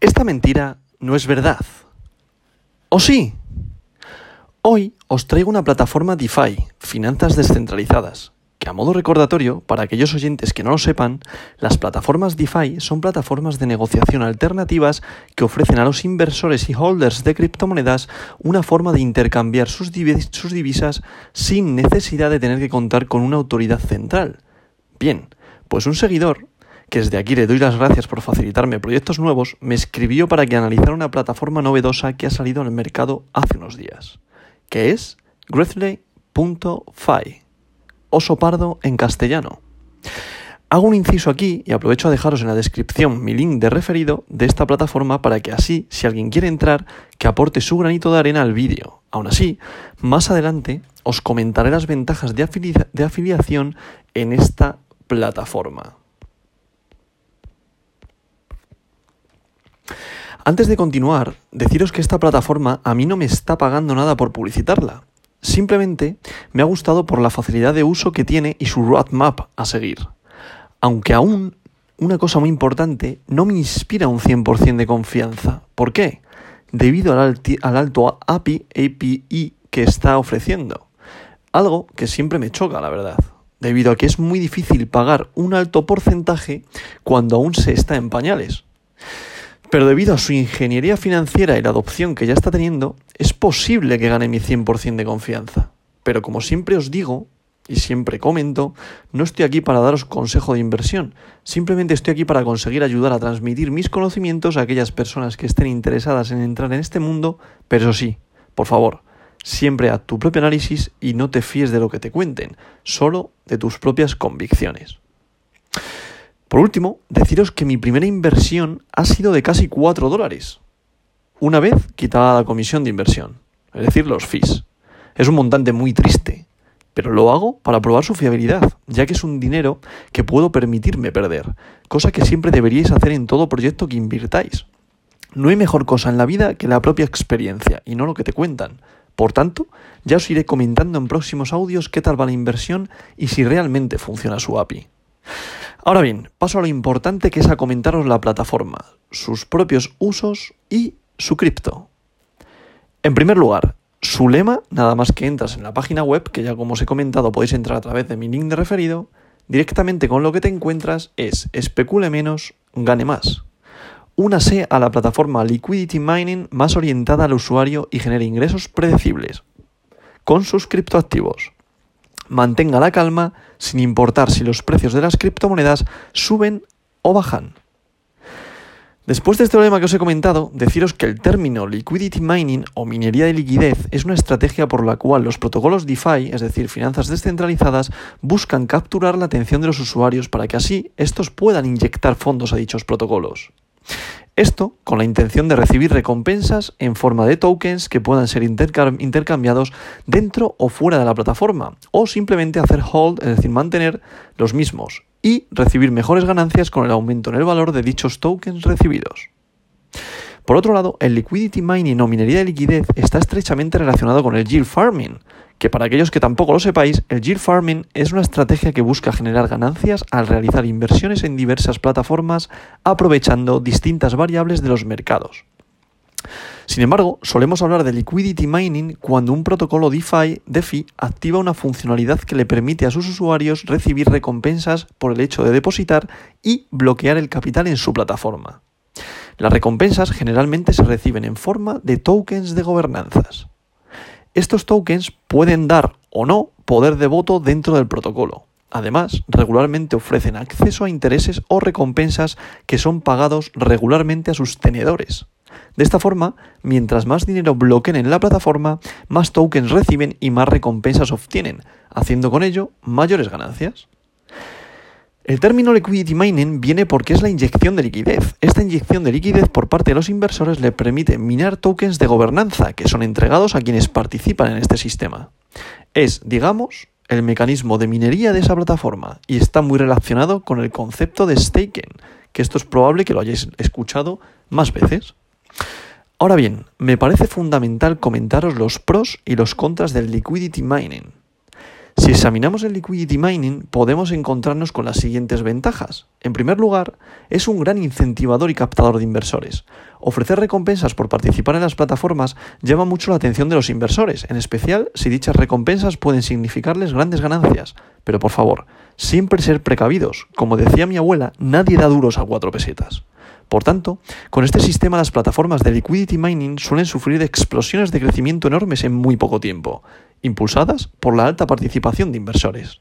Esta mentira no es verdad. ¿O sí? Hoy os traigo una plataforma DeFi, finanzas descentralizadas, que a modo recordatorio, para aquellos oyentes que no lo sepan, las plataformas DeFi son plataformas de negociación alternativas que ofrecen a los inversores y holders de criptomonedas una forma de intercambiar sus, sus divisas sin necesidad de tener que contar con una autoridad central. Bien, pues un seguidor que desde aquí le doy las gracias por facilitarme proyectos nuevos, me escribió para que analizara una plataforma novedosa que ha salido al mercado hace unos días, que es Grizzly.fi, oso pardo en castellano. Hago un inciso aquí y aprovecho a dejaros en la descripción mi link de referido de esta plataforma para que así, si alguien quiere entrar, que aporte su granito de arena al vídeo. Aún así, más adelante os comentaré las ventajas de afiliación en esta plataforma. Antes de continuar, deciros que esta plataforma a mí no me está pagando nada por publicitarla. Simplemente me ha gustado por la facilidad de uso que tiene y su roadmap a seguir. Aunque aún, una cosa muy importante, no me inspira un 100% de confianza. ¿Por qué? Debido al, al alto API, API que está ofreciendo. Algo que siempre me choca, la verdad debido a que es muy difícil pagar un alto porcentaje cuando aún se está en pañales. Pero debido a su ingeniería financiera y la adopción que ya está teniendo, es posible que gane mi 100% de confianza. Pero como siempre os digo, y siempre comento, no estoy aquí para daros consejo de inversión, simplemente estoy aquí para conseguir ayudar a transmitir mis conocimientos a aquellas personas que estén interesadas en entrar en este mundo, pero eso sí, por favor, siempre haz tu propio análisis y no te fíes de lo que te cuenten, solo de tus propias convicciones. Por último, deciros que mi primera inversión ha sido de casi 4 dólares. Una vez quitada la comisión de inversión, es decir, los fees. Es un montante muy triste, pero lo hago para probar su fiabilidad, ya que es un dinero que puedo permitirme perder, cosa que siempre deberíais hacer en todo proyecto que invirtáis. No hay mejor cosa en la vida que la propia experiencia y no lo que te cuentan. Por tanto, ya os iré comentando en próximos audios qué tal va la inversión y si realmente funciona su API. Ahora bien, paso a lo importante que es a comentaros la plataforma, sus propios usos y su cripto. En primer lugar, su lema, nada más que entras en la página web, que ya como os he comentado podéis entrar a través de mi link de referido, directamente con lo que te encuentras es especule menos, gane más. Únase a la plataforma Liquidity Mining más orientada al usuario y genere ingresos predecibles, con sus criptoactivos mantenga la calma sin importar si los precios de las criptomonedas suben o bajan. Después de este problema que os he comentado, deciros que el término liquidity mining o minería de liquidez es una estrategia por la cual los protocolos DeFi, es decir, finanzas descentralizadas, buscan capturar la atención de los usuarios para que así estos puedan inyectar fondos a dichos protocolos. Esto con la intención de recibir recompensas en forma de tokens que puedan ser intercambiados dentro o fuera de la plataforma, o simplemente hacer hold, es decir, mantener los mismos, y recibir mejores ganancias con el aumento en el valor de dichos tokens recibidos. Por otro lado, el liquidity mining o minería de liquidez está estrechamente relacionado con el yield farming, que para aquellos que tampoco lo sepáis, el yield farming es una estrategia que busca generar ganancias al realizar inversiones en diversas plataformas aprovechando distintas variables de los mercados. Sin embargo, solemos hablar de liquidity mining cuando un protocolo DeFi, DeFi activa una funcionalidad que le permite a sus usuarios recibir recompensas por el hecho de depositar y bloquear el capital en su plataforma. Las recompensas generalmente se reciben en forma de tokens de gobernanzas. Estos tokens pueden dar o no poder de voto dentro del protocolo. Además, regularmente ofrecen acceso a intereses o recompensas que son pagados regularmente a sus tenedores. De esta forma, mientras más dinero bloqueen en la plataforma, más tokens reciben y más recompensas obtienen, haciendo con ello mayores ganancias. El término liquidity mining viene porque es la inyección de liquidez. Esta inyección de liquidez por parte de los inversores le permite minar tokens de gobernanza que son entregados a quienes participan en este sistema. Es, digamos, el mecanismo de minería de esa plataforma y está muy relacionado con el concepto de staking, que esto es probable que lo hayáis escuchado más veces. Ahora bien, me parece fundamental comentaros los pros y los contras del liquidity mining. Si examinamos el liquidity mining, podemos encontrarnos con las siguientes ventajas. En primer lugar, es un gran incentivador y captador de inversores. Ofrecer recompensas por participar en las plataformas llama mucho la atención de los inversores, en especial si dichas recompensas pueden significarles grandes ganancias. Pero por favor, siempre ser precavidos. Como decía mi abuela, nadie da duros a cuatro pesetas. Por tanto, con este sistema las plataformas de liquidity mining suelen sufrir explosiones de crecimiento enormes en muy poco tiempo, impulsadas por la alta participación de inversores.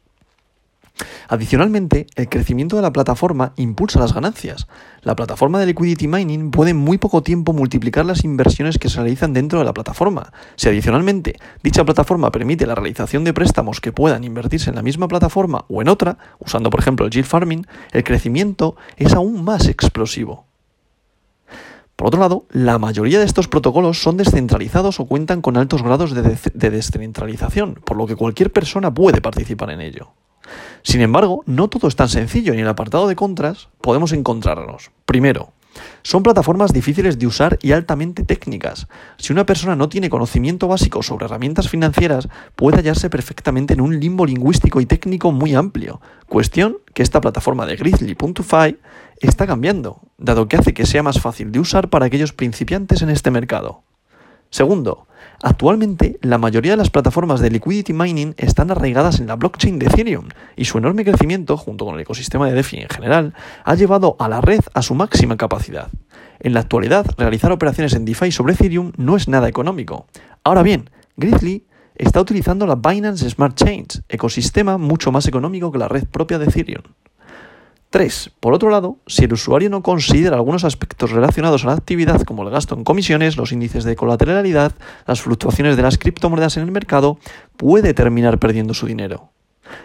Adicionalmente, el crecimiento de la plataforma impulsa las ganancias. La plataforma de liquidity mining puede en muy poco tiempo multiplicar las inversiones que se realizan dentro de la plataforma. Si adicionalmente dicha plataforma permite la realización de préstamos que puedan invertirse en la misma plataforma o en otra, usando por ejemplo el yield farming, el crecimiento es aún más explosivo. Por otro lado, la mayoría de estos protocolos son descentralizados o cuentan con altos grados de, descentralización, por lo que cualquier persona puede participar en ello. Sin embargo, no todo es tan sencillo y en el apartado de contras podemos encontrarnos. Primero, son plataformas difíciles de usar y altamente técnicas. Si una persona no tiene conocimiento básico sobre herramientas financieras, puede hallarse perfectamente en un limbo lingüístico y técnico muy amplio, cuestión que esta plataforma de Grizzly.fi está cambiando, dado que hace que sea más fácil de usar para aquellos principiantes en este mercado. Segundo, actualmente la mayoría de las plataformas de liquidity mining están arraigadas en la blockchain de Ethereum y su enorme crecimiento, junto con el ecosistema de DeFi en general, ha llevado a la red a su máxima capacidad. En la actualidad, realizar operaciones en DeFi sobre Ethereum no es nada económico. Ahora bien, Grizzly está utilizando la Binance Smart Chains, ecosistema mucho más económico que la red propia de Ethereum. 3. Por otro lado, si el usuario no considera algunos aspectos relacionados a la actividad como el gasto en comisiones, los índices de colateralidad, las fluctuaciones de las criptomonedas en el mercado, puede terminar perdiendo su dinero.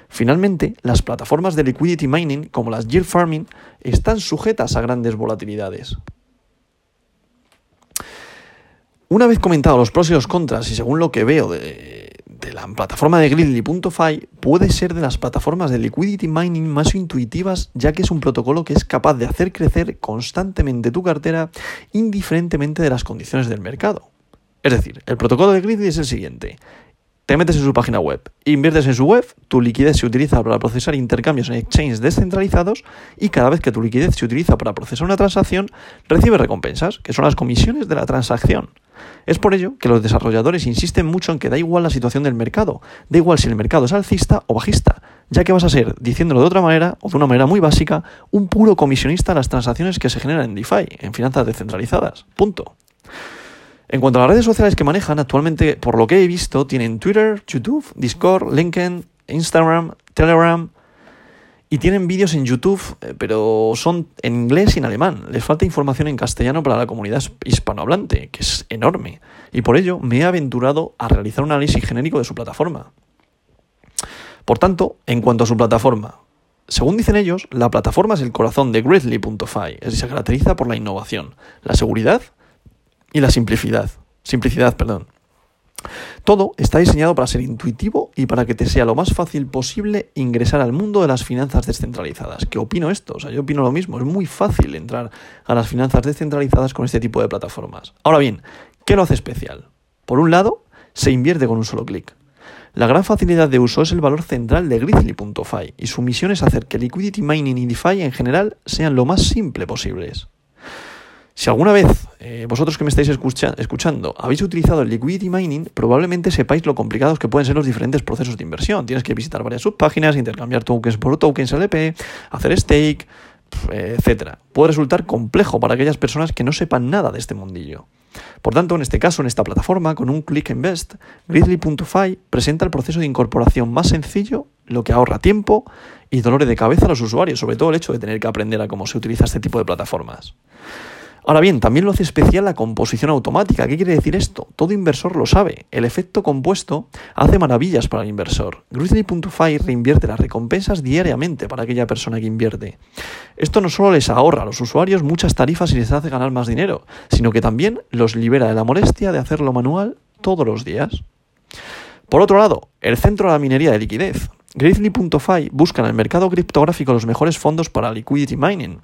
Finalmente, las plataformas de liquidity mining como las yield farming están sujetas a grandes volatilidades. Una vez comentado los pros y los contras y según lo que veo la plataforma de Gridley.fi puede ser de las plataformas de liquidity mining más intuitivas ya que es un protocolo que es capaz de hacer crecer constantemente tu cartera indiferentemente de las condiciones del mercado. Es decir, el protocolo de Gridley es el siguiente. Te metes en su página web, inviertes en su web, tu liquidez se utiliza para procesar intercambios en exchanges descentralizados y cada vez que tu liquidez se utiliza para procesar una transacción, recibes recompensas, que son las comisiones de la transacción. Es por ello que los desarrolladores insisten mucho en que da igual la situación del mercado, da igual si el mercado es alcista o bajista, ya que vas a ser, diciéndolo de otra manera, o de una manera muy básica, un puro comisionista de las transacciones que se generan en DeFi, en finanzas descentralizadas. Punto. En cuanto a las redes sociales que manejan, actualmente, por lo que he visto, tienen Twitter, YouTube, Discord, LinkedIn, Instagram, Telegram, y tienen vídeos en YouTube, eh, pero son en inglés y en alemán. Les falta información en castellano para la comunidad hispanohablante, que es enorme. Y por ello me he aventurado a realizar un análisis genérico de su plataforma. Por tanto, en cuanto a su plataforma, según dicen ellos, la plataforma es el corazón de Grizzly.fi, se caracteriza por la innovación, la seguridad y la simplicidad. Simplicidad, perdón. Todo está diseñado para ser intuitivo y para que te sea lo más fácil posible ingresar al mundo de las finanzas descentralizadas. ¿Qué opino esto? O sea, yo opino lo mismo. Es muy fácil entrar a las finanzas descentralizadas con este tipo de plataformas. Ahora bien, ¿qué lo hace especial? Por un lado, se invierte con un solo clic. La gran facilidad de uso es el valor central de Grizzly.fi y su misión es hacer que Liquidity Mining y DeFi en general sean lo más simple posibles. Si alguna vez eh, vosotros que me estáis escuchando habéis utilizado el liquidity mining, probablemente sepáis lo complicados que pueden ser los diferentes procesos de inversión. Tienes que visitar varias subpáginas, intercambiar tokens por tokens LP, hacer stake, etc. Puede resultar complejo para aquellas personas que no sepan nada de este mundillo. Por tanto, en este caso, en esta plataforma, con un click invest, Gridley.fi presenta el proceso de incorporación más sencillo, lo que ahorra tiempo y dolores de cabeza a los usuarios, sobre todo el hecho de tener que aprender a cómo se utiliza este tipo de plataformas. Ahora bien, también lo hace especial la composición automática. ¿Qué quiere decir esto? Todo inversor lo sabe. El efecto compuesto hace maravillas para el inversor. Grizzly.fi reinvierte las recompensas diariamente para aquella persona que invierte. Esto no solo les ahorra a los usuarios muchas tarifas y les hace ganar más dinero, sino que también los libera de la molestia de hacerlo manual todos los días. Por otro lado, el centro de la minería de liquidez. Grizzly.fi busca en el mercado criptográfico los mejores fondos para liquidity mining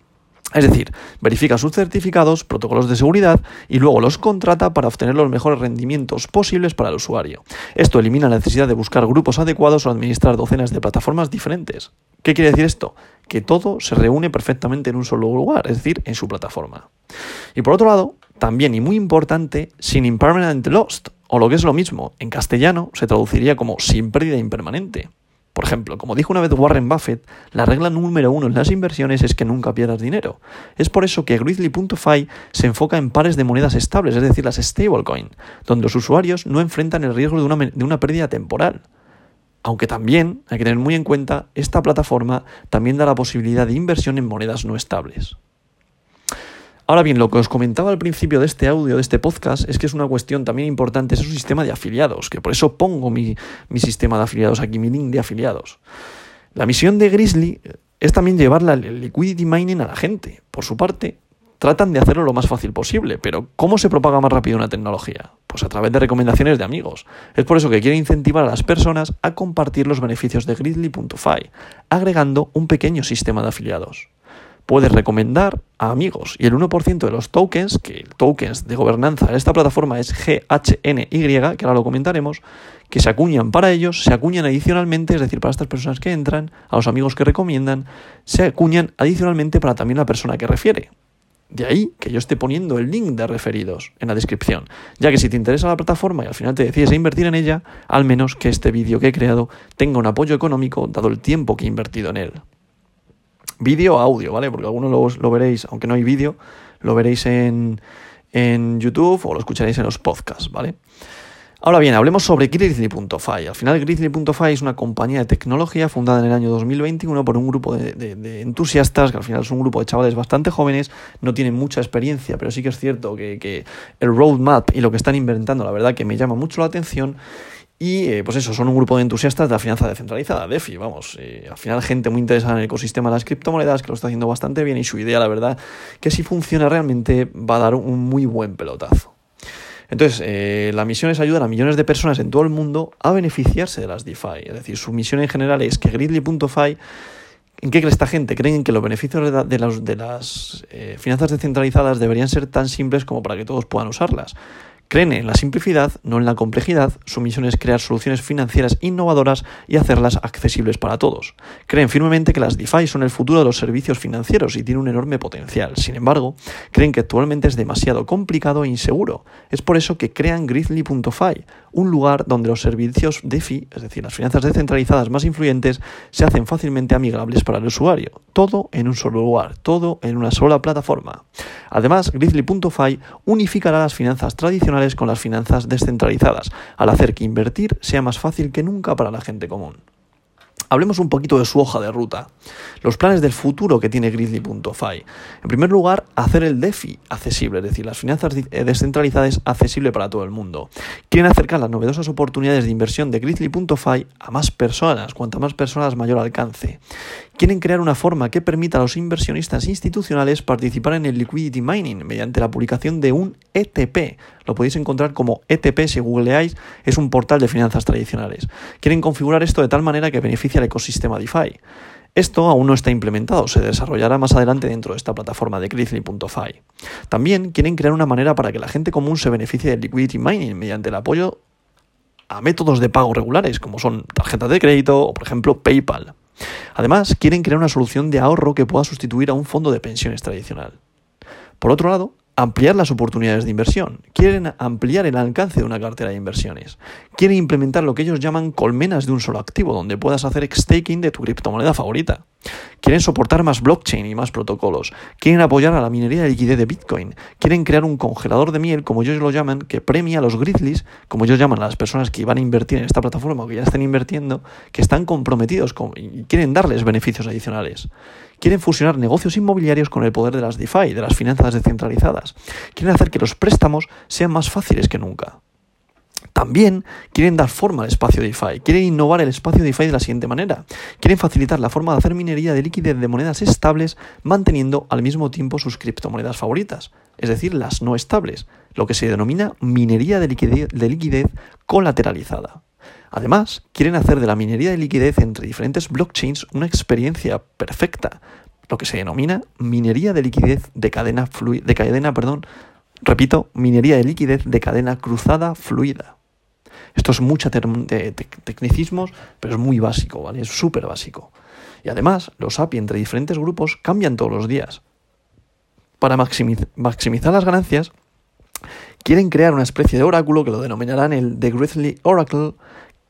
Es decir, verifica sus certificados, protocolos de seguridad y luego los contrata para obtener los mejores rendimientos posibles para el usuario. Esto elimina la necesidad de buscar grupos adecuados o administrar docenas de plataformas diferentes. ¿Qué quiere decir esto? Que todo se reúne perfectamente en un solo lugar, es decir, en su plataforma. Y por otro lado, también y muy importante, sin impermanent lost, o lo que es lo mismo, en castellano se traduciría como sin pérdida impermanente. Por ejemplo, como dijo una vez Warren Buffett, la regla número uno en las inversiones es que nunca pierdas dinero. Es por eso que Grizzly.fi se enfoca en pares de monedas estables, es decir, las stablecoin, donde los usuarios no enfrentan el riesgo de una, de una pérdida temporal. Aunque también hay que tener muy en cuenta, esta plataforma también da la posibilidad de inversión en monedas no estables. Ahora bien, lo que os comentaba al principio de este audio, de este podcast, es que es una cuestión también importante, es un sistema de afiliados, que por eso pongo mi, sistema de afiliados aquí, mi link de afiliados. La misión de Grizzly es también llevar el liquidity mining a la gente. Por su parte, tratan de hacerlo lo más fácil posible, pero ¿cómo se propaga más rápido una tecnología? Pues a través de recomendaciones de amigos. Es por eso que quiero incentivar a las personas a compartir los beneficios de Grizzly.fi, agregando un pequeño sistema de afiliados puedes recomendar a amigos. Y el 1% de los tokens, que el tokens de gobernanza en esta plataforma es GHNY, que ahora lo comentaremos, que se acuñan para ellos, se acuñan adicionalmente, es decir, para estas personas que entran, a los amigos que recomiendan, se acuñan adicionalmente para también la persona que refiere. De ahí que yo esté poniendo el link de referidos en la descripción, ya que si te interesa la plataforma y al final te decides a invertir en ella, al menos que este vídeo que he creado tenga un apoyo económico dado el tiempo que he invertido en él vídeo audio, ¿vale? Porque algunos lo, veréis, aunque no hay vídeo, lo veréis en, en YouTube o lo escucharéis en los podcasts, ¿vale? Ahora bien, hablemos sobre Grizzly.fi. Al final, Grizzly.fi es una compañía de tecnología fundada en el año 2021 por un grupo de, entusiastas, que al final es un grupo de chavales bastante jóvenes, no tienen mucha experiencia, pero sí que es cierto que el roadmap y lo que están inventando, la verdad que me llama mucho la atención. Y eh, pues eso, son un grupo de entusiastas de la finanza descentralizada, DeFi, vamos. Eh, al final, gente muy interesada en el ecosistema de las criptomonedas que lo está haciendo bastante bien y su idea, la verdad, que si funciona realmente va a dar un muy buen pelotazo. Entonces, eh, la misión es ayudar a millones de personas en todo el mundo a beneficiarse de las DeFi. Es decir, su misión en general es que Gridley.fi ¿En qué cree esta gente? Creen que los beneficios de, las, de las finanzas descentralizadas deberían ser tan simples como para que todos puedan usarlas. Creen en la simplicidad, no en la complejidad. Su misión es crear soluciones financieras innovadoras y hacerlas accesibles para todos. Creen firmemente que las DeFi son el futuro de los servicios financieros y tienen un enorme potencial. Sin embargo, creen que actualmente es demasiado complicado e inseguro. Es por eso que crean Grizzly.fi, un lugar donde los servicios DeFi, es decir, las finanzas descentralizadas más influyentes, se hacen fácilmente amigables para el usuario. Todo en un solo lugar, todo en una sola plataforma. Además, Grizzly.fi unificará las finanzas tradicionales con las finanzas descentralizadas, al hacer que invertir sea más fácil que nunca para la gente común. Hablemos un poquito de su hoja de ruta, los planes del futuro que tiene Grizzly.fi. En primer lugar, hacer el DeFi accesible, es decir, las finanzas eh, descentralizadas accesible para todo el mundo. Quieren acercar las novedosas oportunidades de inversión de Grizzly.fi a más personas, cuanta más personas mayor alcance. Quieren crear una forma que permita a los inversionistas institucionales participar en el liquidity mining mediante la publicación de un ETP, lo podéis encontrar como ETP si googleáis, es un portal de finanzas tradicionales. Quieren configurar esto de tal manera que beneficie al ecosistema DeFi. Esto aún no está implementado, se desarrollará más adelante dentro de esta plataforma de Grizzly.fi. También quieren crear una manera para que la gente común se beneficie del liquidity mining mediante el apoyo a métodos de pago regulares, como son tarjetas de crédito o, por ejemplo, PayPal. Además, quieren crear una solución de ahorro que pueda sustituir a un fondo de pensiones tradicional. Por otro lado, ampliar las oportunidades de inversión, quieren ampliar el alcance de una cartera de inversiones, quieren implementar lo que ellos llaman colmenas de un solo activo, donde puedas hacer staking de tu criptomoneda favorita. Quieren soportar más blockchain y más protocolos. Quieren apoyar a la minería de liquidez de Bitcoin. Quieren crear un congelador de miel, como ellos lo llaman, que premia a los grizzlies, como ellos llaman a las personas que van a invertir en esta plataforma o que ya están invirtiendo, que están comprometidos con, y quieren darles beneficios adicionales. Quieren fusionar negocios inmobiliarios con el poder de las DeFi, de las finanzas descentralizadas. Quieren hacer que los préstamos sean más fáciles que nunca. También quieren dar forma al espacio DeFi, quieren innovar el espacio DeFi de la siguiente manera. Quieren facilitar la forma de hacer minería de liquidez de monedas estables manteniendo al mismo tiempo sus criptomonedas favoritas, es decir, las no estables, lo que se denomina minería de liquidez, de liquidez colateralizada. Además, quieren hacer de la minería de liquidez entre diferentes blockchains una experiencia perfecta, lo que se denomina minería de liquidez de cadena, de cadena perdón, repito, minería de liquidez de cadena cruzada fluida. Esto es mucha tecnicismos, pero es muy básico, ¿vale? Es súper básico. Y además, los API entre diferentes grupos cambian todos los días. Para maximizar las ganancias, quieren crear una especie de oráculo que lo denominarán el The Grizzly Oracle,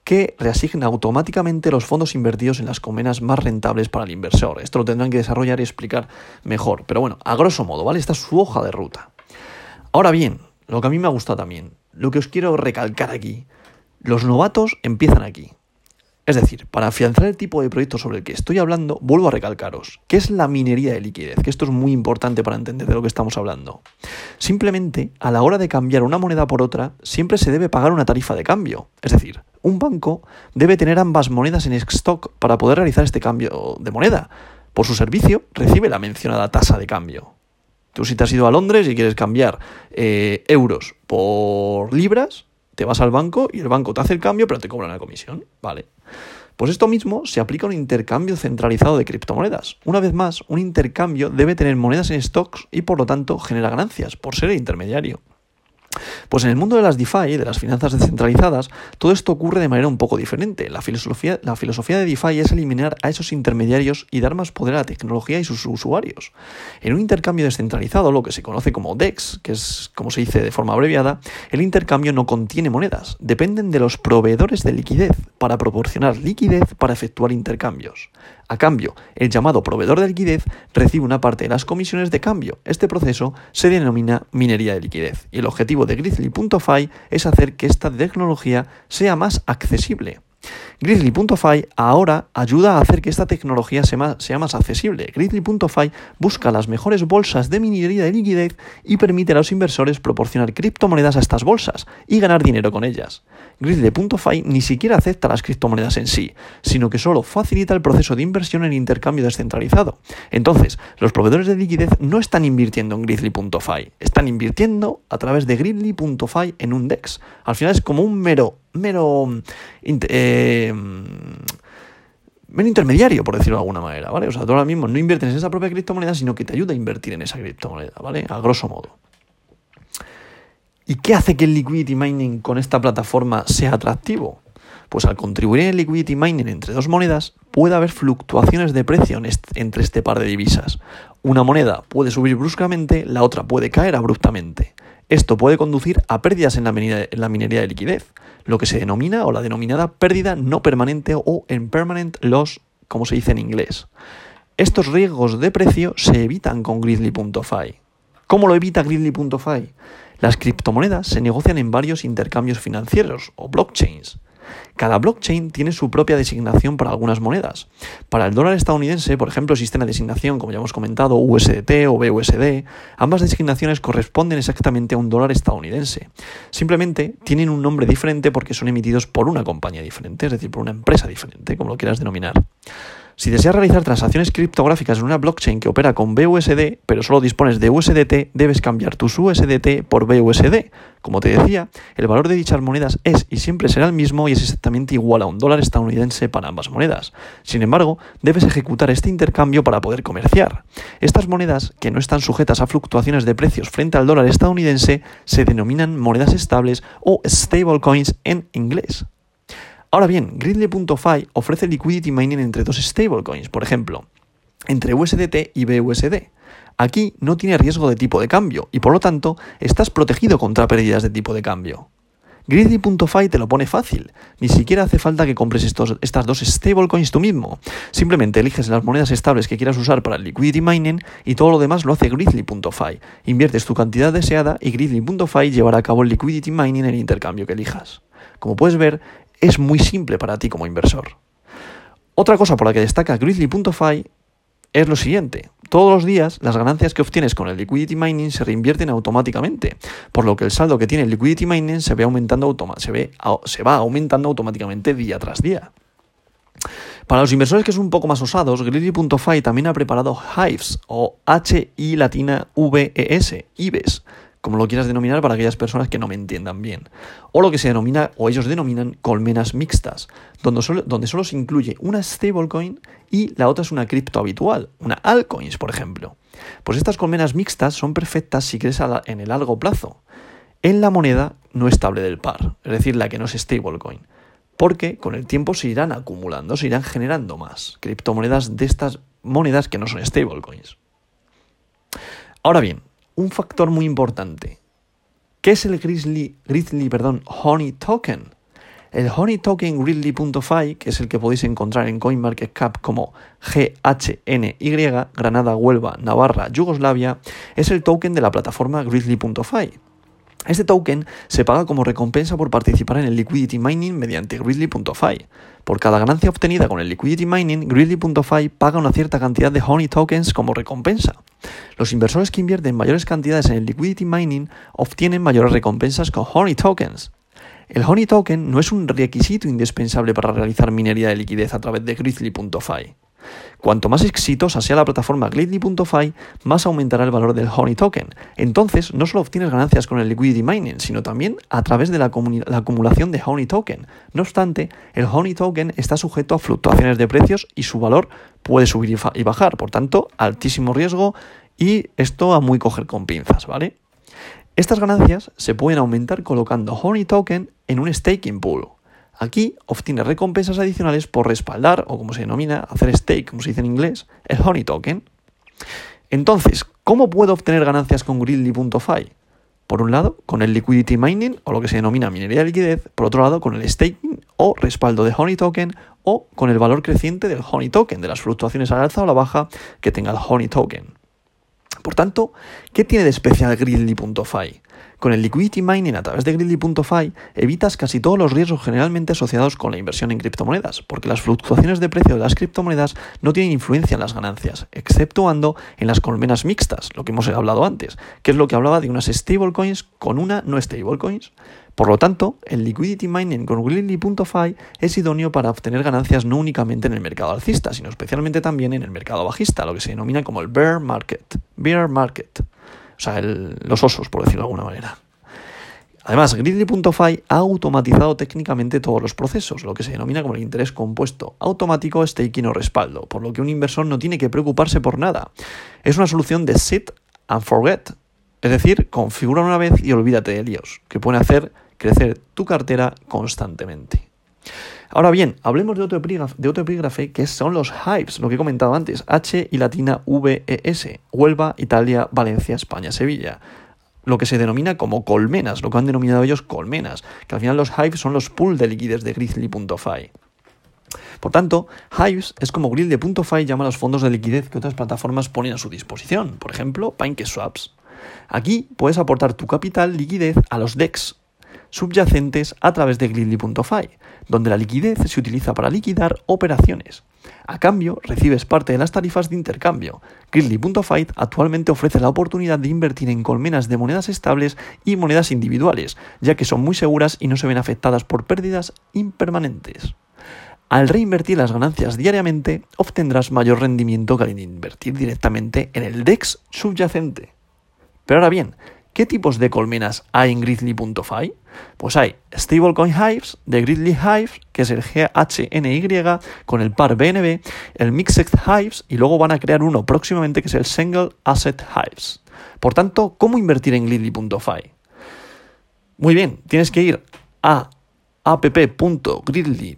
que reasigna automáticamente los fondos invertidos en las comenas más rentables para el inversor. Esto lo tendrán que desarrollar y explicar mejor. Pero bueno, a grosso modo, ¿vale? Esta es su hoja de ruta. Ahora bien, lo que a mí me ha gustado también, lo que os quiero recalcar aquí, los novatos empiezan aquí. Es decir, para afianzar el tipo de proyecto sobre el que estoy hablando, vuelvo a recalcaros, ¿qué es la minería de liquidez? Que esto es muy importante para entender de lo que estamos hablando. Simplemente, a la hora de cambiar una moneda por otra, siempre se debe pagar una tarifa de cambio. Es decir, un banco debe tener ambas monedas en stock para poder realizar este cambio de moneda. Por su servicio, recibe la mencionada tasa de cambio. Tú si te has ido a Londres y quieres cambiar eh, euros por libras, te vas al banco y el banco te hace el cambio, pero te cobran la comisión. Vale. Pues esto mismo se aplica a un intercambio centralizado de criptomonedas. Una vez más, un intercambio debe tener monedas en stocks y por lo tanto genera ganancias por ser el intermediario. Pues en el mundo de las DeFi, de las finanzas descentralizadas, todo esto ocurre de manera un poco diferente. La filosofía, la filosofía de DeFi es eliminar a esos intermediarios y dar más poder a la tecnología y sus usuarios. En un intercambio descentralizado, lo que se conoce como DEX, que es como se dice de forma abreviada, el intercambio no contiene monedas, dependen de los proveedores de liquidez para proporcionar liquidez para efectuar intercambios. A cambio, el llamado proveedor de liquidez recibe una parte de las comisiones de cambio. Este proceso se denomina minería de liquidez y el objetivo de Grizzly.fi es hacer que esta tecnología sea más accesible. Grizzly.fi ahora ayuda a hacer que esta tecnología sea más, accesible. Grizzly.fi busca las mejores bolsas de minería de liquidez y permite a los inversores proporcionar criptomonedas a estas bolsas y ganar dinero con ellas. Grizzly.fi ni siquiera acepta las criptomonedas en sí, sino que solo facilita el proceso de inversión en intercambio descentralizado. Entonces, los proveedores de liquidez no están invirtiendo en Grizzly.fi, están invirtiendo a través de Grizzly.fi en un DEX. Al final es como un mero mero, eh, intermediario, por decirlo de alguna manera, ¿vale? O sea, tú ahora mismo no inviertes en esa propia criptomoneda, sino que te ayuda a invertir en esa criptomoneda, ¿vale? A grosso modo. ¿Y qué hace que el liquidity mining con esta plataforma sea atractivo? Pues al contribuir en el liquidity mining entre dos monedas, puede haber fluctuaciones de precio entre este par de divisas. Una moneda puede subir bruscamente, la otra puede caer abruptamente. Esto puede conducir a pérdidas en la, minería, de liquidez, lo que se denomina o la denominada pérdida no permanente o impermanent loss, como se dice en inglés. Estos riesgos de precio se evitan con Grizzly.fi. ¿Cómo lo evita Grizzly.fi? Las criptomonedas se negocian en varios intercambios financieros o blockchains. Cada blockchain tiene su propia designación para algunas monedas. Para el dólar estadounidense, por ejemplo, existe una designación, como ya hemos comentado, USDT o BUSD. Ambas designaciones corresponden exactamente a un dólar estadounidense. Simplemente tienen un nombre diferente porque son emitidos por una compañía diferente, es decir, por una empresa diferente, como lo quieras denominar. Si deseas realizar transacciones criptográficas en una blockchain que opera con BUSD, pero solo dispones de USDT, debes cambiar tus USDT por BUSD. Como te decía, el valor de dichas monedas es y siempre será el mismo y es exactamente igual a un dólar estadounidense para ambas monedas. Sin embargo, debes ejecutar este intercambio para poder comerciar. Estas monedas, que no están sujetas a fluctuaciones de precios frente al dólar estadounidense, se denominan monedas estables o stablecoins en inglés. Ahora bien, Gridley.fi ofrece liquidity mining entre dos stablecoins, por ejemplo, entre USDT y BUSD. Aquí no tiene riesgo de tipo de cambio y por lo tanto estás protegido contra pérdidas de tipo de cambio. Gridley.fi te lo pone fácil. Ni siquiera hace falta que compres estos, estas dos stablecoins tú mismo. Simplemente eliges las monedas estables que quieras usar para el liquidity mining y todo lo demás lo hace Gridley.fi. Inviertes tu cantidad deseada y Gridley.fi llevará a cabo el liquidity mining en el intercambio que elijas. Como puedes ver, es muy simple para ti como inversor. Otra cosa por la que destaca Grizzly.fi es lo siguiente. Todos los días las ganancias que obtienes con el liquidity mining se reinvierten automáticamente, por lo que el saldo que tiene el liquidity mining se, ve aumentando se, ve, se va aumentando automáticamente día tras día. Para los inversores que son un poco más osados, Grizzly.fi también ha preparado Hives o H-I latina V-E-S, IBES, como lo quieras denominar para aquellas personas que no me entiendan bien. O lo que se denomina, o ellos denominan, colmenas mixtas, donde solo, donde solo se incluye una stablecoin y la otra es una cripto habitual, una altcoins, por ejemplo. Pues estas colmenas mixtas son perfectas si crees en el largo plazo, en la moneda no estable del par, es decir, la que no es stablecoin. Porque con el tiempo se irán acumulando, se irán generando más criptomonedas de estas monedas que no son stablecoins. Ahora bien, un factor muy importante. ¿Qué es el Grizzly, Grizzly perdón, Honey Token? El Honey Token Grizzly.fi, que es el que podéis encontrar en CoinMarketCap como GHNY, Granada, Huelva, Navarra, Yugoslavia, es el token de la plataforma Grizzly.fi. Este token se paga como recompensa por participar en el liquidity mining mediante Grizzly.fi. Por cada ganancia obtenida con el liquidity mining, Grizzly.fi paga una cierta cantidad de Honey tokens como recompensa. Los inversores que invierten mayores cantidades en el liquidity mining obtienen mayores recompensas con Honey tokens. El Honey token no es un requisito indispensable para realizar minería de liquidez a través de Grizzly.fi. Cuanto más exitosa sea la plataforma Glitly.fi, más aumentará el valor del Honey Token. Entonces, no solo obtienes ganancias con el liquidity mining, sino también a través de la, acumulación de Honey Token. No obstante, el Honey Token está sujeto a fluctuaciones de precios y su valor puede subir y, bajar. Por tanto, altísimo riesgo y esto a muy coger con pinzas, ¿vale? Estas ganancias se pueden aumentar colocando Honey Token en un staking pool. Aquí obtiene recompensas adicionales por respaldar, o como se denomina, hacer stake, como se dice en inglés, el Honey Token. Entonces, ¿cómo puedo obtener ganancias con Gridly.fi? Por un lado, con el liquidity mining, o lo que se denomina minería de liquidez, por otro lado, con el staking o respaldo de Honey Token, o con el valor creciente del Honey Token, de las fluctuaciones a la alza o la baja que tenga el Honey Token. Por tanto, ¿qué tiene de especial Gridly.fi? Con el liquidity mining a través de Gridly.fi evitas casi todos los riesgos generalmente asociados con la inversión en criptomonedas, porque las fluctuaciones de precio de las criptomonedas no tienen influencia en las ganancias, exceptuando en las colmenas mixtas, lo que hemos hablado antes, que es lo que hablaba de unas stablecoins con una no stablecoins. Por lo tanto, el liquidity mining con Gridly.fi es idóneo para obtener ganancias no únicamente en el mercado alcista, sino especialmente también en el mercado bajista, lo que se denomina como el bear market. Bear market. O sea, los osos, por decirlo de alguna manera. Además, Gridly.fi ha automatizado técnicamente todos los procesos, lo que se denomina como el interés compuesto, automático, staking o respaldo, por lo que un inversor no tiene que preocuparse por nada. Es una solución de sit and forget, es decir, configura una vez y olvídate de líos, que pueden hacer crecer tu cartera constantemente. Ahora bien, hablemos de otro, epígrafe, de otro que son los Hives, lo que he comentado antes, H y latina V E S, Huelva, Italia, Valencia, España, Sevilla. Lo que se denomina como colmenas, lo que han denominado ellos colmenas, que al final los Hives son los pools de liquidez de Grizzly.fi. Por tanto, Hives es como Grizzly.fi llama a los fondos de liquidez que otras plataformas ponen a su disposición, por ejemplo, PancakeSwaps. Aquí puedes aportar tu capital liquidez a los DEX, subyacentes a través de Glidly.fi, donde la liquidez se utiliza para liquidar operaciones. A cambio, recibes parte de las tarifas de intercambio. Gridly.fi actualmente ofrece la oportunidad de invertir en colmenas de monedas estables y monedas individuales, ya que son muy seguras y no se ven afectadas por pérdidas impermanentes. Al reinvertir las ganancias diariamente, obtendrás mayor rendimiento que al invertir directamente en el DEX subyacente. Pero ahora bien, ¿Qué tipos de colmenas hay en Gridly.fi? Pues hay Stablecoin Hives de Gridly Hive, que es el GHNY con el par BNB, el Mixed Hives y luego van a crear uno próximamente que es el Single Asset Hives. Por tanto, ¿cómo invertir en Gridly.fi? Muy bien, tienes que ir a app.gridly.fi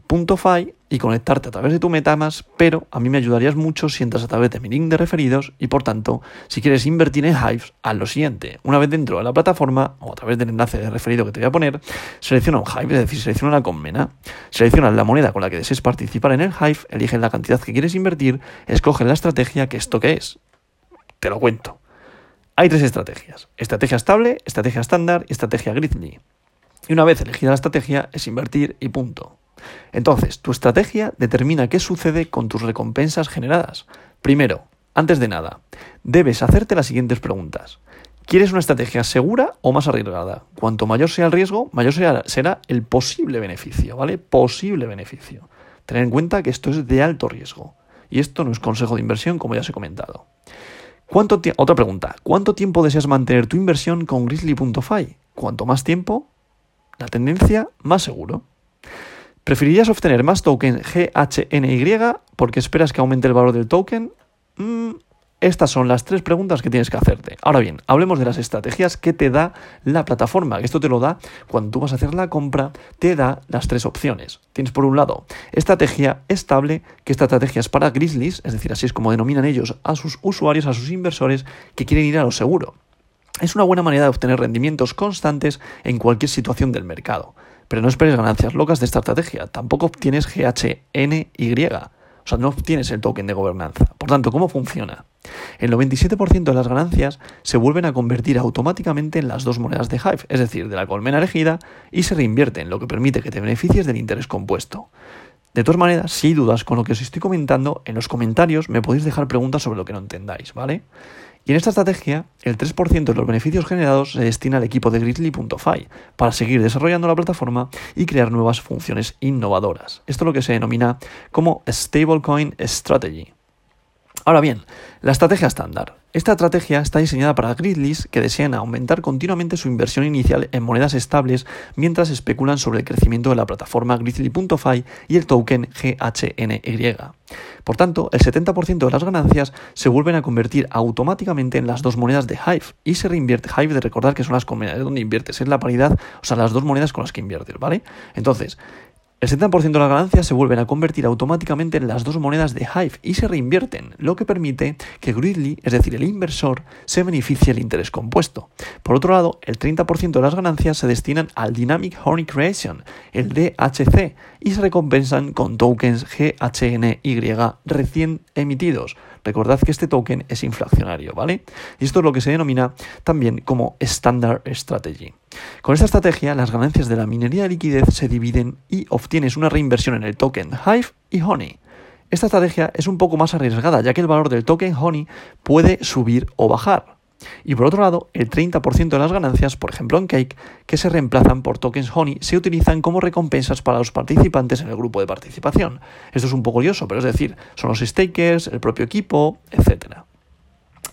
y conectarte a través de tu Metamask, pero a mí me ayudarías mucho si entras a través de mi link de referidos y por tanto, si quieres invertir en Hives, haz lo siguiente. Una vez dentro de la plataforma o a través del enlace de referido que te voy a poner, selecciona un Hive, es decir, selecciona una colmena, selecciona la moneda con la que desees participar en el Hive, eliges la cantidad que quieres invertir, escoge la estrategia que esto que es. Te lo cuento. Hay tres estrategias. Estrategia estable, estrategia estándar y estrategia Gridly. Y una vez elegida la estrategia es invertir y punto. Entonces, tu estrategia determina qué sucede con tus recompensas generadas. Primero, antes de nada, debes hacerte las siguientes preguntas. ¿Quieres una estrategia segura o más arriesgada? Cuanto mayor sea el riesgo, mayor será, el posible beneficio, ¿vale? Posible beneficio. Tener en cuenta que esto es de alto riesgo. Y esto no es consejo de inversión, como ya os he comentado. ¿Cuánto Otra pregunta. ¿Cuánto tiempo deseas mantener tu inversión con Grizzly.fi? Cuanto más tiempo, la tendencia más seguro. ¿Preferirías obtener más token GHNY porque esperas que aumente el valor del token? Mm, estas son las tres preguntas que tienes que hacerte. Ahora bien, hablemos de las estrategias que te da la plataforma. Esto te lo da cuando tú vas a hacer la compra, te da las tres opciones. Tienes por un lado estrategia estable, que esta estrategia es para grizzlies, es decir, así es como denominan ellos a sus usuarios, a sus inversores que quieren ir a lo seguro. Es una buena manera de obtener rendimientos constantes en cualquier situación del mercado. Pero no esperes ganancias locas de esta estrategia. Tampoco obtienes GHNY. O sea, no obtienes el token de gobernanza. Por tanto, ¿cómo funciona? El 97% de las ganancias se vuelven a convertir automáticamente en las dos monedas de Hive, es decir, de la colmena elegida, y se reinvierten, lo que permite que te beneficies del interés compuesto. De todas maneras, si hay dudas con lo que os estoy comentando, en los comentarios me podéis dejar preguntas sobre lo que no entendáis, ¿vale? Y en esta estrategia, el 3% de los beneficios generados se destina al equipo de Grizzly.fi para seguir desarrollando la plataforma y crear nuevas funciones innovadoras. Esto es lo que se denomina como Stablecoin Strategy. Ahora bien, la estrategia estándar. Esta estrategia está diseñada para grizzlies que desean aumentar continuamente su inversión inicial en monedas estables mientras especulan sobre el crecimiento de la plataforma Grizzly.fi y el token GHNY. Por tanto, el 70% de las ganancias se vuelven a convertir automáticamente en las dos monedas de Hive y se reinvierte. Hive, de recordar que son las monedas donde inviertes, es la paridad, o sea, las dos monedas con las que inviertes, ¿vale? Entonces, el 70% de las ganancias se vuelven a convertir automáticamente en las dos monedas de Hive y se reinvierten, lo que permite que Gridley, es decir, el inversor, se beneficie del interés compuesto. Por otro lado, el 30% de las ganancias se destinan al Dynamic Honey Creation, el DHC, y se recompensan con tokens GHNY recién emitidos. Recordad que este token es inflacionario, ¿vale? Y esto es lo que se denomina también como Standard Strategy. Con esta estrategia, las ganancias de la minería de liquidez se dividen y obtienes una reinversión en el token Hive y Honey. Esta estrategia es un poco más arriesgada, ya que el valor del token Honey puede subir o bajar. Y por otro lado, el 30% de las ganancias, por ejemplo en Cake, que se reemplazan por tokens Honey, se utilizan como recompensas para los participantes en el grupo de participación. Esto es un poco lioso, pero es decir, son los stakers, el propio equipo, etc.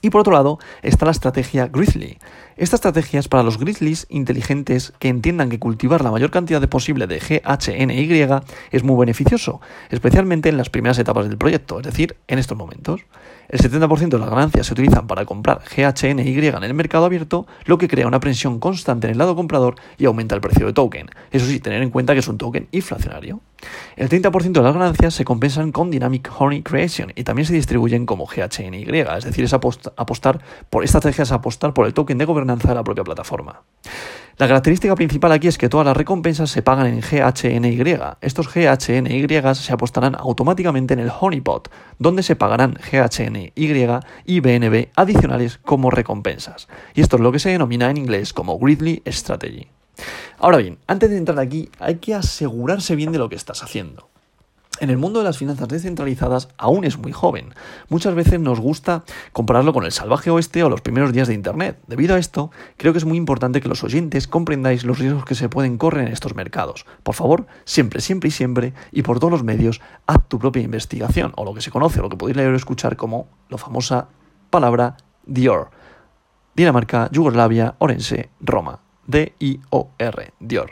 Y por otro lado está la estrategia Grizzly. Esta estrategia es para los Grizzlies inteligentes que entiendan que cultivar la mayor cantidad de posible de GHNY es muy beneficioso, especialmente en las primeras etapas del proyecto, es decir, en estos momentos. El 70% de las ganancias se utilizan para comprar GHNY en el mercado abierto, lo que crea una presión constante en el lado comprador y aumenta el precio de token. Eso sí, tener en cuenta que es un token inflacionario. El 30% de las ganancias se compensan con Dynamic Honey Creation y también se distribuyen como GHNY, es decir, es apostar por esta estrategia es apostar por el token de gobernanza de la propia plataforma. La característica principal aquí es que todas las recompensas se pagan en GHNY. Estos GHNY se apostarán automáticamente en el Honeypot, donde se pagarán GHNY y BNB adicionales como recompensas. Y esto es lo que se denomina en inglés como Gridley Strategy. Ahora bien, antes de entrar aquí, hay que asegurarse bien de lo que estás haciendo. En el mundo de las finanzas descentralizadas aún es muy joven. Muchas veces nos gusta compararlo con el salvaje oeste o los primeros días de Internet. Debido a esto, creo que es muy importante que los oyentes comprendáis los riesgos que se pueden correr en estos mercados. Por favor, siempre, siempre y siempre, y por todos los medios, haz tu propia investigación, o lo que se conoce, o lo que podéis leer o escuchar como la famosa palabra Dior. Dinamarca, Yugoslavia, Orense, Roma. D-I-O-R, Dior.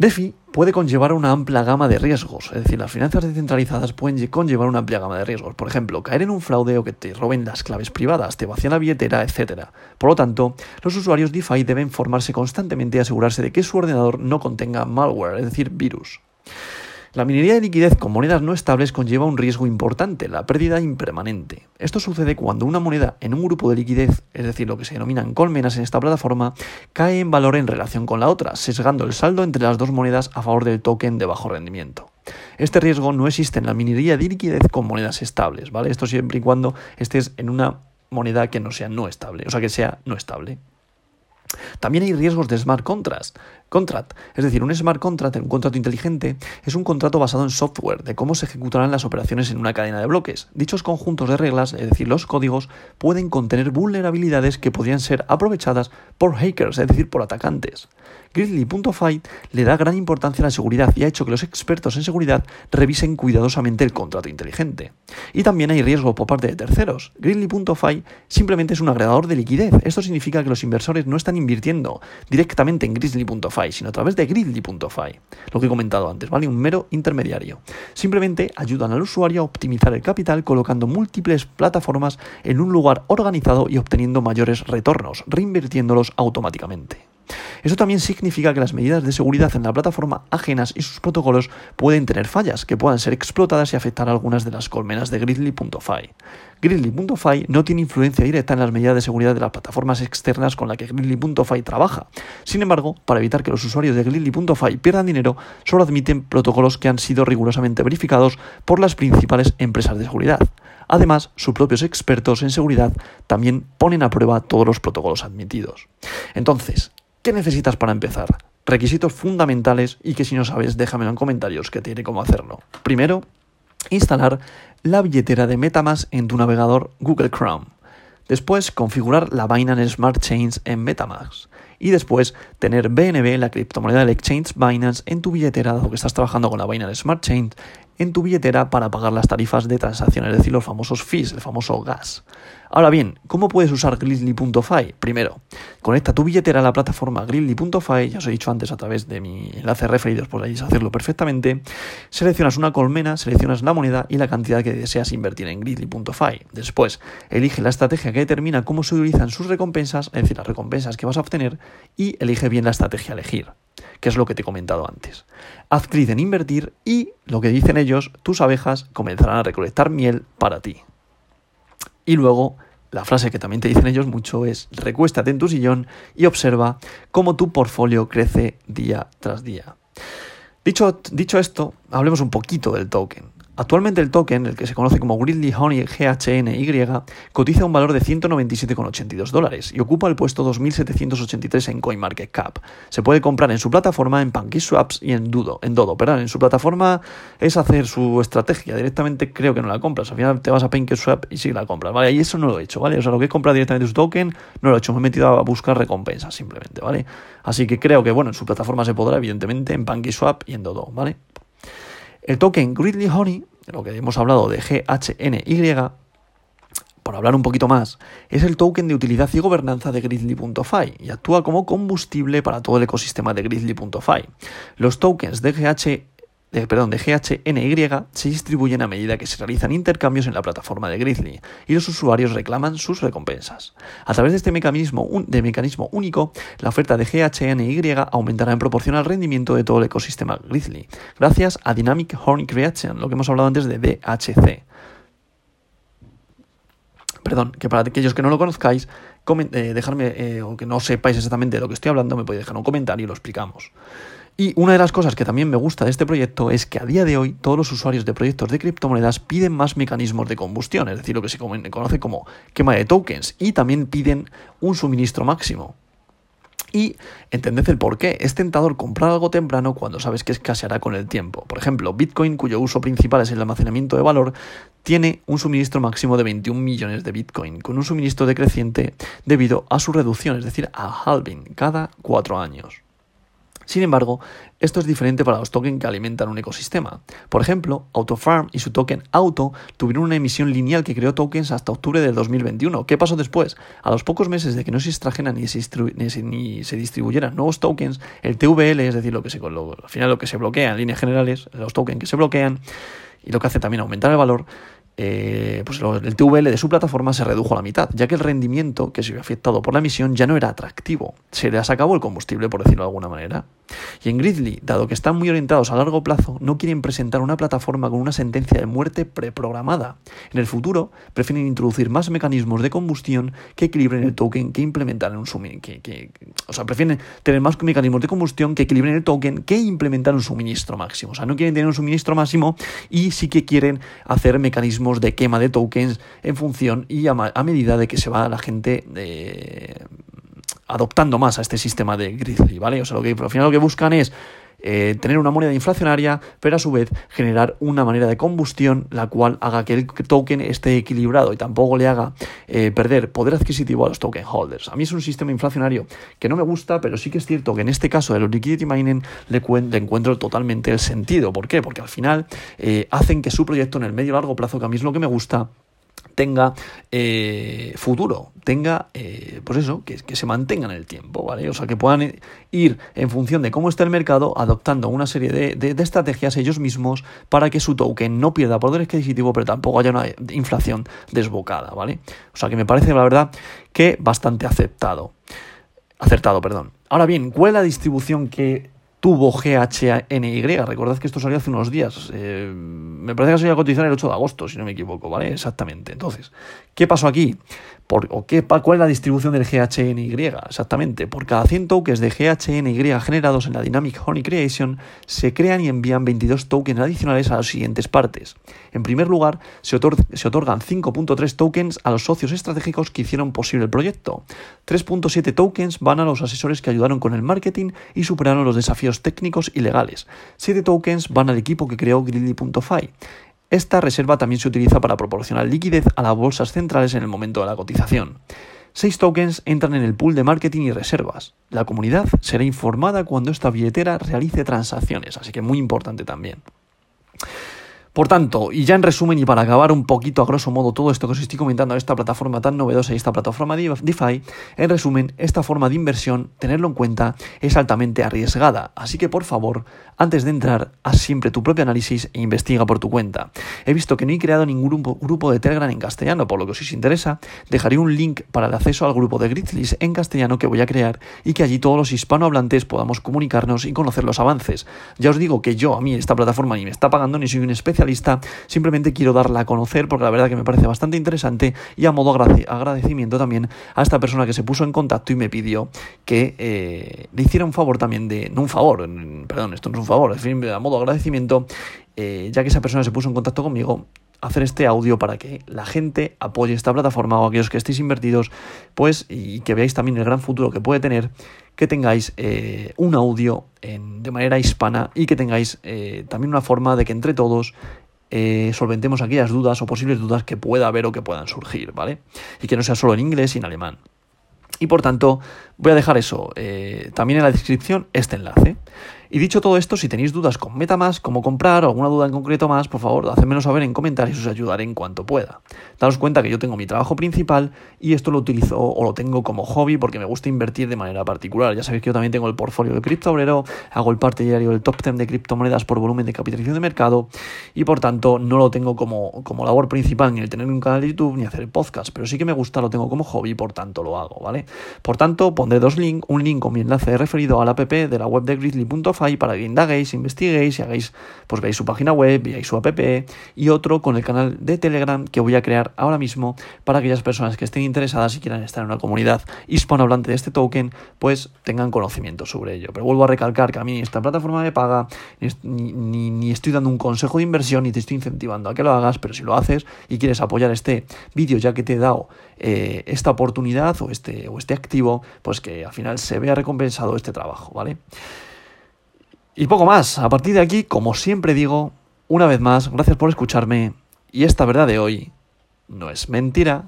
DeFi puede conllevar una amplia gama de riesgos, es decir, las finanzas descentralizadas pueden conllevar una amplia gama de riesgos. Por ejemplo, caer en un fraude o que te roben las claves privadas, te vacían la billetera, etc. Por lo tanto, los usuarios DeFi deben formarse constantemente y asegurarse de que su ordenador no contenga malware, es decir, virus. La minería de liquidez con monedas no estables conlleva un riesgo importante, la pérdida impermanente. Esto sucede cuando una moneda en un grupo de liquidez, es decir, lo que se denominan colmenas en esta plataforma, cae en valor en relación con la otra, sesgando el saldo entre las dos monedas a favor del token de bajo rendimiento. Este riesgo no existe en la minería de liquidez con monedas estables, ¿vale? Esto siempre y cuando estés en una moneda que no sea no estable, o sea, que sea no estable. También hay riesgos de smart contracts. Contract, es decir, un smart contract, un contrato inteligente, es un contrato basado en software, de cómo se ejecutarán las operaciones en una cadena de bloques. Dichos conjuntos de reglas, es decir, los códigos, pueden contener vulnerabilidades que podrían ser aprovechadas por hackers, es decir, por atacantes. Grizzly.fi le da gran importancia a la seguridad y ha hecho que los expertos en seguridad revisen cuidadosamente el contrato inteligente. Y también hay riesgo por parte de terceros. Grizzly.fi simplemente es un agregador de liquidez. Esto significa que los inversores no están invirtiendo directamente en Grizzly.fi, sino a través de Grizzly.fi. Lo que he comentado antes, ¿vale? Un mero intermediario. Simplemente ayudan al usuario a optimizar el capital colocando múltiples plataformas en un lugar organizado y obteniendo mayores retornos, reinvirtiéndolos automáticamente. Eso también significa que las medidas de seguridad en la plataforma ajenas y sus protocolos pueden tener fallas que puedan ser explotadas y afectar a algunas de las colmenas de Grizzly.fi. Grizzly.fi no tiene influencia directa en las medidas de seguridad de las plataformas externas con las que Grizzly.fi trabaja. Sin embargo, para evitar que los usuarios de Grizzly.fi pierdan dinero, solo admiten protocolos que han sido rigurosamente verificados por las principales empresas de seguridad. Además, sus propios expertos en seguridad también ponen a prueba todos los protocolos admitidos. Entonces, ¿Qué necesitas para empezar? Requisitos fundamentales y que si no sabes déjamelo en comentarios que diré cómo hacerlo. Primero, instalar la billetera de Metamask en tu navegador Google Chrome. Después, configurar la Binance Smart Chains en Metamask. Y después, tener BNB, la criptomoneda del exchange Binance, en tu billetera, dado que estás trabajando con la Binance Smart Chain, en tu billetera para pagar las tarifas de transacción, es decir, los famosos fees, el famoso gas. Ahora bien, ¿cómo puedes usar Grizzly.fi? Primero, conecta tu billetera a la plataforma Grizzly.fi, ya os he dicho antes a través de mi enlace referidos, podéis hacerlo perfectamente. Seleccionas una colmena, seleccionas la moneda y la cantidad que deseas invertir en Grizzly.fi. Después, elige la estrategia que determina cómo se utilizan sus recompensas, es decir, las recompensas que vas a obtener, y elige bien la estrategia a elegir que es lo que te he comentado antes. Haz clic en invertir y, lo que dicen ellos, tus abejas comenzarán a recolectar miel para ti. Y luego, la frase que también te dicen ellos mucho es, recuéstate en tu sillón y observa cómo tu portfolio crece día tras día. Dicho, dicho esto, hablemos un poquito del token. Actualmente el token, el que se conoce como Grizzly Honey GHNY, cotiza un valor de 197,82 dólares y ocupa el puesto 2783 en CoinMarketCap. Se puede comprar en su plataforma en PancakeSwaps y en Dudo, en Dodo, perdón, en su plataforma es hacer su estrategia, directamente creo que no la compras, al final te vas a PancakeSwap y sí la compras, ¿vale? Y eso no lo he hecho, ¿vale? O sea, lo que he comprado directamente su token no lo he hecho, me he metido a buscar recompensas simplemente, ¿vale? Así que creo que, bueno, en su plataforma se podrá, evidentemente, en PancakeSwap y en Dodo, ¿vale? El token Grizzly Honey, lo que hemos hablado de GHNY, por hablar un poquito más, es el token de utilidad y gobernanza de Grizzly.fi y actúa como combustible para todo el ecosistema de Grizzly.fi. Los tokens de GH de, perdón, de GHNY se distribuyen a medida que se realizan intercambios en la plataforma de Grizzly y los usuarios reclaman sus recompensas. A través de este mecanismo, de mecanismo único, la oferta de GHNY aumentará en proporción al rendimiento de todo el ecosistema Grizzly, gracias a Dynamic Horn Creation, lo que hemos hablado antes de DHC. Perdón, que para aquellos que no lo conozcáis, eh, dejarme, eh, o que no sepáis exactamente de lo que estoy hablando, me podéis dejar un comentario y lo explicamos. Y una de las cosas que también me gusta de este proyecto es que a día de hoy todos los usuarios de proyectos de criptomonedas piden más mecanismos de combustión, es decir, lo que se conoce como quema de tokens, y también piden un suministro máximo. Y entended el por qué. Es tentador comprar algo temprano cuando sabes que escaseará con el tiempo. Por ejemplo, Bitcoin, cuyo uso principal es el almacenamiento de valor, tiene un suministro máximo de 21 millones de Bitcoin, con un suministro decreciente debido a su reducción, es decir, a halving cada cuatro años. Sin embargo, esto es diferente para los tokens que alimentan un ecosistema. Por ejemplo, AutoFarm y su token Auto tuvieron una emisión lineal que creó tokens hasta octubre del 2021. ¿Qué pasó después? A los pocos meses de que no se extrajeran ni se, distribuyeran nuevos tokens, el TVL, es decir, lo que se, al final lo que se bloquea en líneas generales, los tokens que se bloquean, y lo que hace también aumentar el valor, eh, pues el TVL de su plataforma se redujo a la mitad, ya que el rendimiento que se vio afectado por la emisión ya no era atractivo. Se les acabó el combustible, por decirlo de alguna manera. Y en Grizzly, dado que están muy orientados a largo plazo, no quieren presentar una plataforma con una sentencia de muerte preprogramada. En el futuro, prefieren introducir más mecanismos de combustión que equilibren el token que implementar en un suministro. O sea, prefieren tener más mecanismos de combustión que equilibren el token que implementar un suministro máximo. O sea, no quieren tener un suministro máximo y sí que quieren hacer mecanismos de quema de tokens en función y a, medida de que se va la gente eh, adoptando más a este sistema de Grizzly, ¿vale? O sea, lo que al final lo que buscan es eh, tener una moneda inflacionaria, pero a su vez generar una manera de combustión la cual haga que el token esté equilibrado y tampoco le haga eh, perder poder adquisitivo a los token holders. A mí es un sistema inflacionario que no me gusta, pero sí que es cierto que en este caso de los liquidity mining le, encuentro totalmente el sentido. ¿Por qué? Porque al final eh, hacen que su proyecto en el medio largo plazo, que a mí es lo que me gusta, tenga eh, futuro, tenga, eh, pues eso, que, se mantenga en el tiempo, ¿vale? O sea, que puedan ir en función de cómo está el mercado, adoptando una serie de, estrategias ellos mismos para que su token no pierda poder adquisitivo, pero tampoco haya una inflación desbocada, ¿vale? O sea, que me parece, la verdad, que bastante aceptado. Acertado, perdón. Ahora bien, ¿cuál es la distribución que tuvo GHNY. Recordad que esto salió hace unos días. Eh, me parece que salió a cotizar el 8 de agosto, si no me equivoco, ¿vale? Exactamente. Entonces, ¿qué pasó aquí? O qué, ¿Cuál es la distribución del GHNY? Exactamente, por cada 100 tokens de GHNY generados en la Dynamic Honey Creation, se crean y envían 22 tokens adicionales a las siguientes partes. En primer lugar, se, se otorgan 5.3 tokens a los socios estratégicos que hicieron posible el proyecto. 3.7 tokens van a los asesores que ayudaron con el marketing y superaron los desafíos técnicos y legales. 7 tokens van al equipo que creó Gridley.fi. Esta reserva también se utiliza para proporcionar liquidez a las bolsas centrales en el momento de la cotización. Seis tokens entran en el pool de marketing y reservas. La comunidad será informada cuando esta billetera realice transacciones, así que muy importante también. Por tanto, y ya en resumen y para acabar un poquito a grosso modo todo esto que os estoy comentando, esta plataforma tan novedosa y esta plataforma DeFi, en resumen, esta forma de inversión, tenerlo en cuenta, es altamente arriesgada. Así que por favor, antes de entrar, haz siempre tu propio análisis e investiga por tu cuenta. He visto que no he creado ningún grupo, de Telegram en castellano, por lo que si os interesa, dejaré un link para el acceso al grupo de Grizzlies en castellano que voy a crear y que allí todos los hispanohablantes podamos comunicarnos y conocer los avances. Ya os digo que yo, a mí, esta plataforma ni me está pagando ni soy un especialista simplemente quiero darla a conocer porque la verdad que me parece bastante interesante y a modo agradecimiento también a esta persona que se puso en contacto y me pidió que eh, le hiciera un favor también de, no un favor, perdón, esto no es un favor, en a modo agradecimiento, eh, ya que esa persona se puso en contacto conmigo, hacer este audio para que la gente apoye esta plataforma o aquellos que estéis invertidos, pues y que veáis también el gran futuro que puede tener, que tengáis eh, un audio de manera hispana y que tengáis eh, también una forma de que entre todos eh, solventemos aquellas dudas o posibles dudas que pueda haber o que puedan surgir, ¿vale? Y que no sea solo en inglés y en alemán. Y por tanto, voy a dejar eso también en la descripción, este enlace. Y dicho todo esto, si tenéis dudas con MetaMask, cómo comprar o alguna duda en concreto más, por favor, hacedmelo saber en comentarios os ayudaré en cuanto pueda. Daos cuenta que yo tengo mi trabajo principal y esto lo utilizo o lo tengo como hobby porque me gusta invertir de manera particular. Ya sabéis que yo también tengo el portfolio de cripto obrero, hago el parte diario del top 10 de criptomonedas por volumen de capitalización de mercado y por tanto no lo tengo como, como labor principal ni el tener un canal de YouTube ni hacer podcast, pero sí que me gusta, lo tengo como hobby por tanto lo hago, ¿vale? Por tanto, pondré dos links, un link con mi enlace referido a la app de la web de grizzly.com para que indaguéis, investiguéis y hagáis, pues veáis su página web, veáis su app y otro con el canal de Telegram que voy a crear ahora mismo para aquellas personas que estén interesadas y quieran estar en una comunidad hispanohablante de este token, pues tengan conocimiento sobre ello. Pero vuelvo a recalcar que a mí esta plataforma me paga, ni, estoy dando un consejo de inversión ni te estoy incentivando a que lo hagas, pero si lo haces y quieres apoyar este vídeo ya que te he dado eh, esta oportunidad o este, o este activo, que al final se vea recompensado este trabajo, ¿vale? Y poco más. A partir de aquí, como siempre digo, una vez más, gracias por escucharme. Y esta verdad de hoy no es mentira.